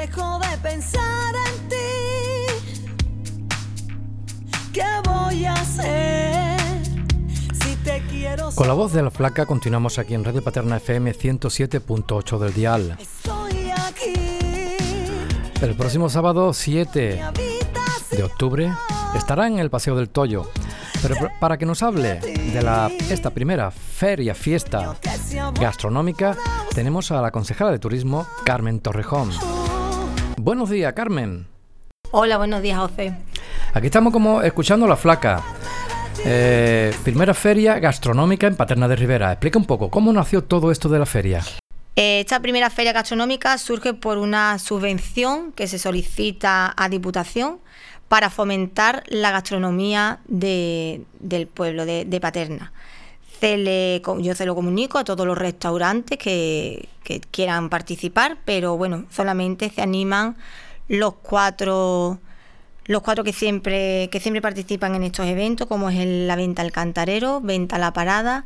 dejo de pensar en ti. ¿Qué voy a hacer? Si te quiero Con la voz de la flaca continuamos aquí en Radio Paterna FM 107.8 del dial. Estoy aquí. El próximo sábado 7 de octubre estará en el Paseo del Toyo. Pero para que nos hable de la, esta primera feria, fiesta gastronómica, tenemos a la concejala de turismo Carmen Torrejón. Buenos días, Carmen. Hola, buenos días, José. Aquí estamos como escuchando la flaca. Eh, primera feria gastronómica en Paterna de Rivera. Explica un poco cómo nació todo esto de la feria. Eh, Esta primera feria gastronómica surge por una subvención que se solicita a Diputación para fomentar la gastronomía de- del pueblo de, de Paterna. Yo se lo comunico a todos los restaurantes que, quieran participar, pero bueno, solamente se animan los cuatro los cuatro que siempre que siempre participan en estos eventos, como es el- la venta al cantarero, venta la parada,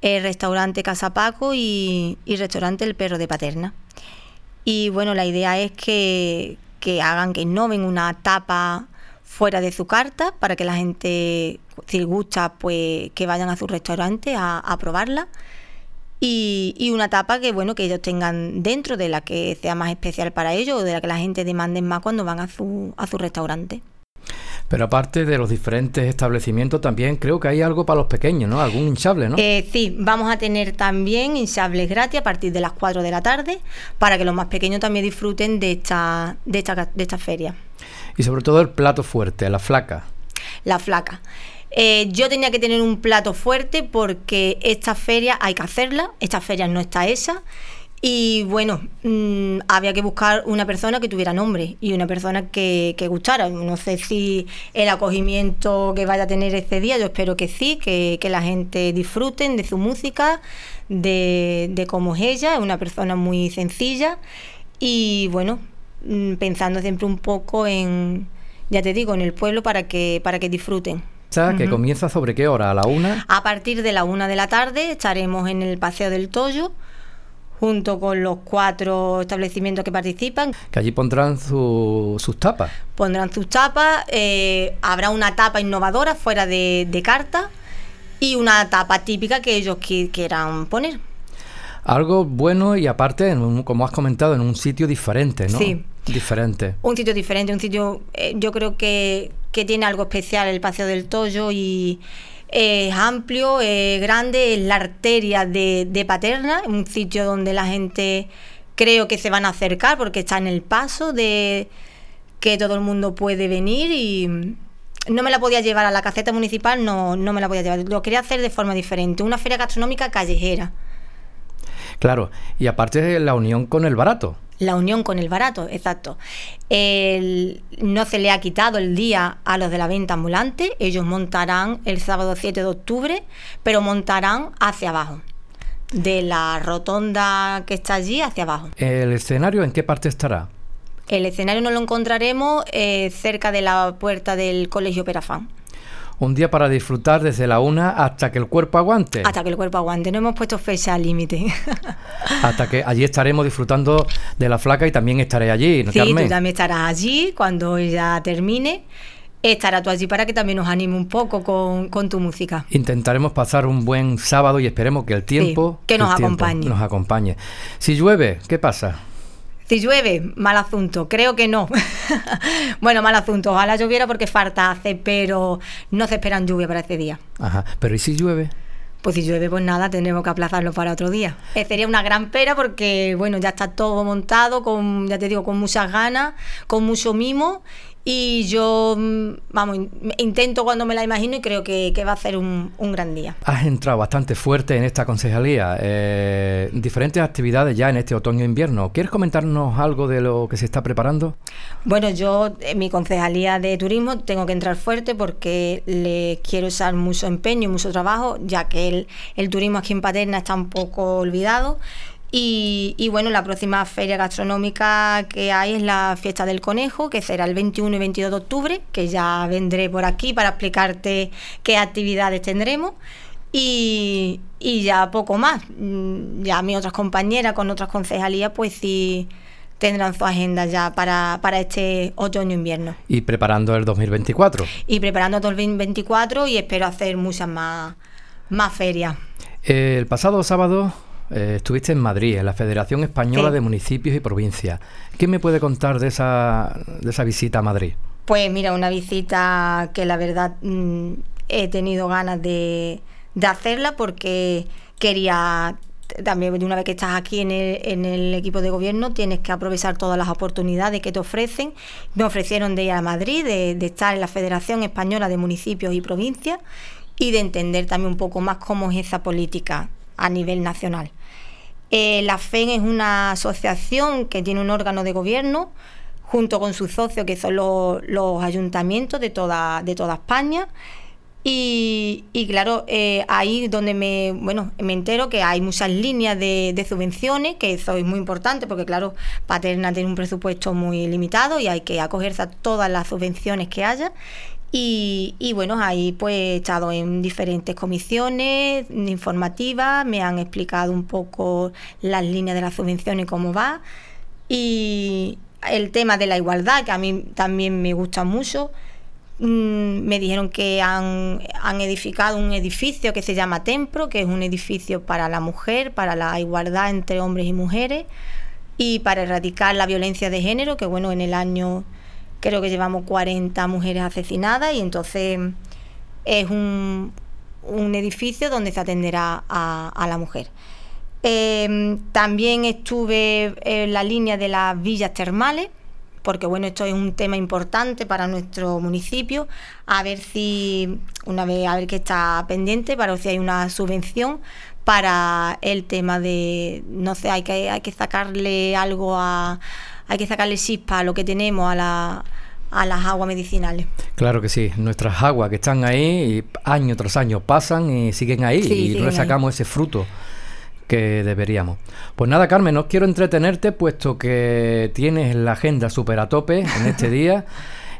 el restaurante Casa Paco y, y restaurante El Perro de Paterna. Y bueno, la idea es que, que hagan, que innoven una tapa fuera de su carta para que la gente, si gusta, pues que vayan a su restaurante a, a probarla. Y, y una tapa que bueno que ellos tengan dentro de la que sea más especial para ellos o de la que la gente demande más cuando van a su, a su restaurante. Pero aparte de los diferentes establecimientos, también creo que hay algo para los pequeños, ¿no? Algún hinchable, ¿no? Eh, sí, vamos a tener también hinchables gratis a partir de las 4 de la tarde para que los más pequeños también disfruten de esta, de esta, de esta feria, Y sobre todo el plato fuerte, la flaca. la flaca. Eh, yo tenía que tener un plato fuerte porque esta feria hay que hacerla, esta feria no está hecha. Y bueno, mm, había que buscar una persona que tuviera nombre y una persona que, que gustara. No sé si el acogimiento que vaya a tener este día, yo espero que sí, que, que la gente disfruten de su música, de, de cómo es ella, es una persona muy sencilla y bueno, pensando siempre un poco en, ya te digo, en el pueblo para que, para que disfruten. Que comienza sobre qué hora? ¿A la una? A partir de la una de la tarde estaremos en el Paseo del Toyo, junto con los cuatro establecimientos que participan. Que allí pondrán su- sus tapas. Pondrán sus tapas, eh, habrá una tapa innovadora fuera de, de carta y una tapa típica que ellos qui- quieran poner. Algo bueno y aparte, en un- como has comentado, en un sitio diferente, ¿no? Sí. Diferente. Un sitio diferente, un sitio, eh, yo creo que, que tiene algo especial el Paseo del Toyo y es amplio, es grande, es la arteria de, de Paterna, un sitio donde la gente creo que se van a acercar porque está en el paso de que todo el mundo puede venir y no me la podía llevar a la caseta municipal, no, no me la podía llevar, lo quería hacer de forma diferente, una feria gastronómica callejera. Claro. Y aparte de la unión con el barato. La unión con el barato, exacto. El- no se le ha quitado el día a los de la venta ambulante. Ellos montarán el sábado 7 de octubre, pero montarán hacia abajo. De la rotonda que está allí hacia abajo. ¿El escenario en qué parte estará? El escenario nos lo encontraremos eh, cerca de la puerta del Colegio Perafán. Un día para disfrutar desde la una hasta que el cuerpo aguante. Hasta que el cuerpo aguante. No hemos puesto fecha límite. Hasta que allí estaremos disfrutando de la flaca y también estaré allí, ¿no, Sí, Carmen? tú también estarás allí cuando ya termine. Estarás tú allí para que también nos anime un poco con, con tu música. Intentaremos pasar un buen sábado y esperemos que el tiempo, que nos acompañe. nos acompañe. Si llueve, ¿qué pasa? Si llueve, mal asunto, creo que no. bueno, mal asunto, ojalá lloviera porque falta hace, pero no se esperan lluvia para ese día. Ajá. Pero ¿y si llueve? Pues si llueve, pues nada, tendremos que aplazarlo para otro día. Eh, sería una gran pena porque, bueno, ya está todo montado, con, ya te digo, con muchas ganas, con mucho mimo. Y yo, mm, vamos, in- intento cuando me la imagino y creo que, que va a ser un, un gran día. Has entrado bastante fuerte en esta concejalía. eh, diferentes actividades ya en este otoño-invierno. ¿Quieres comentarnos algo de lo que se está preparando? Bueno, yo en mi concejalía de turismo tengo que entrar fuerte porque le quiero usar mucho empeño y mucho trabajo, ya que el, el turismo aquí en Paterna está un poco olvidado. Y, y bueno, la próxima feria gastronómica que hay es la fiesta del conejo, que será el 21 y 22 de octubre, que ya vendré por aquí para explicarte qué actividades tendremos. Y, y ya poco más. Mm, Ya mis otras compañeras con otras concejalías, pues sí tendrán su agenda ya para, para este otoño-invierno. Y preparando el 2024. Y preparando el 2024 y espero hacer muchas más, más ferias. El pasado sábado eh, estuviste en Madrid, en la Federación Española de Municipios y Provincias. ¿Qué me puede contar de esa, de esa visita a Madrid? Pues mira, una visita que la verdad mm, he tenido ganas de, de hacerla porque quería también una vez que estás aquí en el, en el, equipo de gobierno tienes que aprovechar todas las oportunidades que te ofrecen. Me ofrecieron de ir a Madrid, de, de, estar en la Federación Española de Municipios y Provincias y de entender también un poco más cómo es esa política a nivel nacional. Eh, la FEN es una asociación que tiene un órgano de gobierno junto con sus socios, que son los, ayuntamientos de toda, de toda España. Y, y claro, eh, ahí donde me, bueno, me entero que hay muchas líneas de, de, subvenciones, que eso es muy importante porque claro, Paterna tiene un presupuesto muy limitado y hay que acogerse a todas las subvenciones que haya. Y, y, bueno, ahí pues he estado en diferentes comisiones informativas, me han explicado un poco las líneas de las subvenciones, cómo va. Y el tema de la igualdad, que a mí también me gusta mucho. Mm, me dijeron que han, han, edificado un edificio que se llama Tempro, que es un edificio para la mujer, para la igualdad entre hombres y mujeres y para erradicar la violencia de género, que bueno, en el año creo que llevamos 40 mujeres asesinadas y entonces es un, un edificio donde se atenderá a, la mujer. Eh, también estuve en la línea de las villas termales, porque bueno, esto es un tema importante para nuestro municipio, a ver si, una vez, a ver qué está pendiente, para ver si hay una subvención para el tema de, no sé, hay que, hay que sacarle algo a, hay que sacarle chispa a lo que tenemos, a la a las aguas medicinales. Claro que sí, nuestras aguas que están ahí año tras año pasan y siguen ahí sí, y no le sacamos ahí. ese fruto que deberíamos. Pues nada, Carmen, no quiero entretenerte puesto que tienes la agenda súper a tope en este día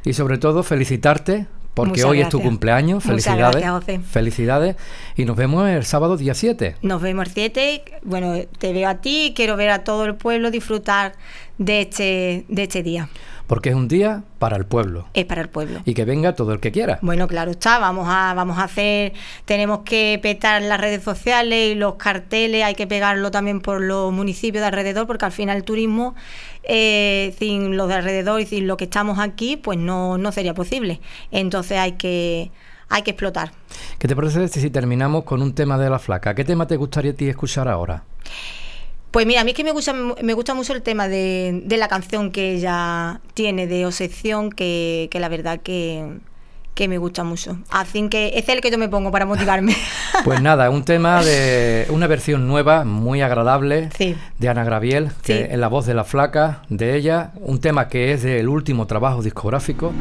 y sobre todo felicitarte porque Muchas hoy gracias. es tu cumpleaños. Felicidades. Gracias, José. Felicidades. Y nos vemos el sábado día 7. Nos vemos el 7. Bueno, te veo a ti, quiero ver a todo el pueblo disfrutar de este, de este día. Porque es un día para el pueblo. Es para el pueblo. Y que venga todo el que quiera. Bueno, claro está, vamos a, vamos a hacer, tenemos que petar las redes sociales y los carteles, hay que pegarlo también por los municipios de alrededor, porque al final el turismo, eh, sin los de alrededor y sin lo que estamos aquí, pues no, no sería posible. Entonces hay que, hay que explotar. ¿Qué te parece si terminamos con un tema de la flaca? ¿Qué tema te gustaría a ti escuchar ahora? Pues mira, a mí es que me gusta, me gusta mucho el tema de, de la canción que ella tiene de Obsesión, que, que la verdad que, que me gusta mucho. Así que es el que yo me pongo para motivarme. Pues nada, un tema de una versión nueva, muy agradable, sí. de Ana Graviel, que Sí. en la voz de la flaca, de ella, un tema que es del último trabajo discográfico.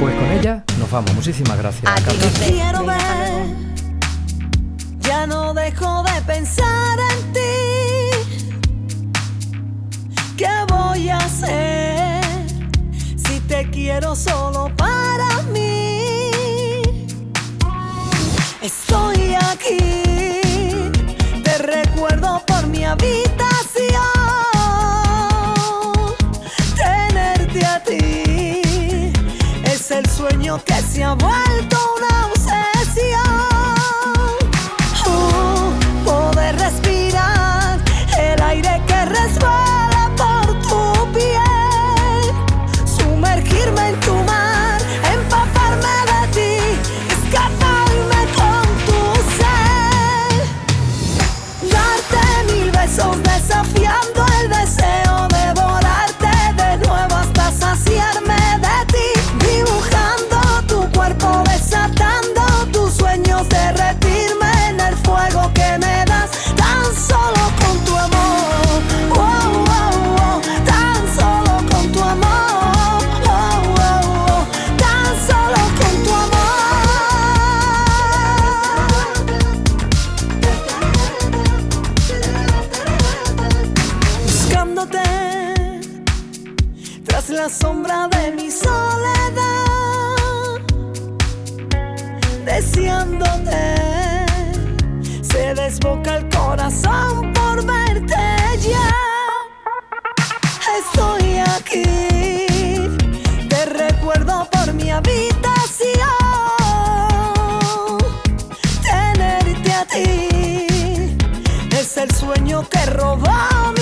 Pues con ella nos vamos. Muchísimas gracias. A ti, quiero ver. Ya no dejo de pensar en ti. Quiero solo para mí? Estoy aquí, te recuerdo por mi habitación. Tenerte a ti es el sueño que se ha vuelto desboca el corazón por verte ya. aquí. Te recuerdo por mi habitación. Tenerte a ti es el sueño que corazón.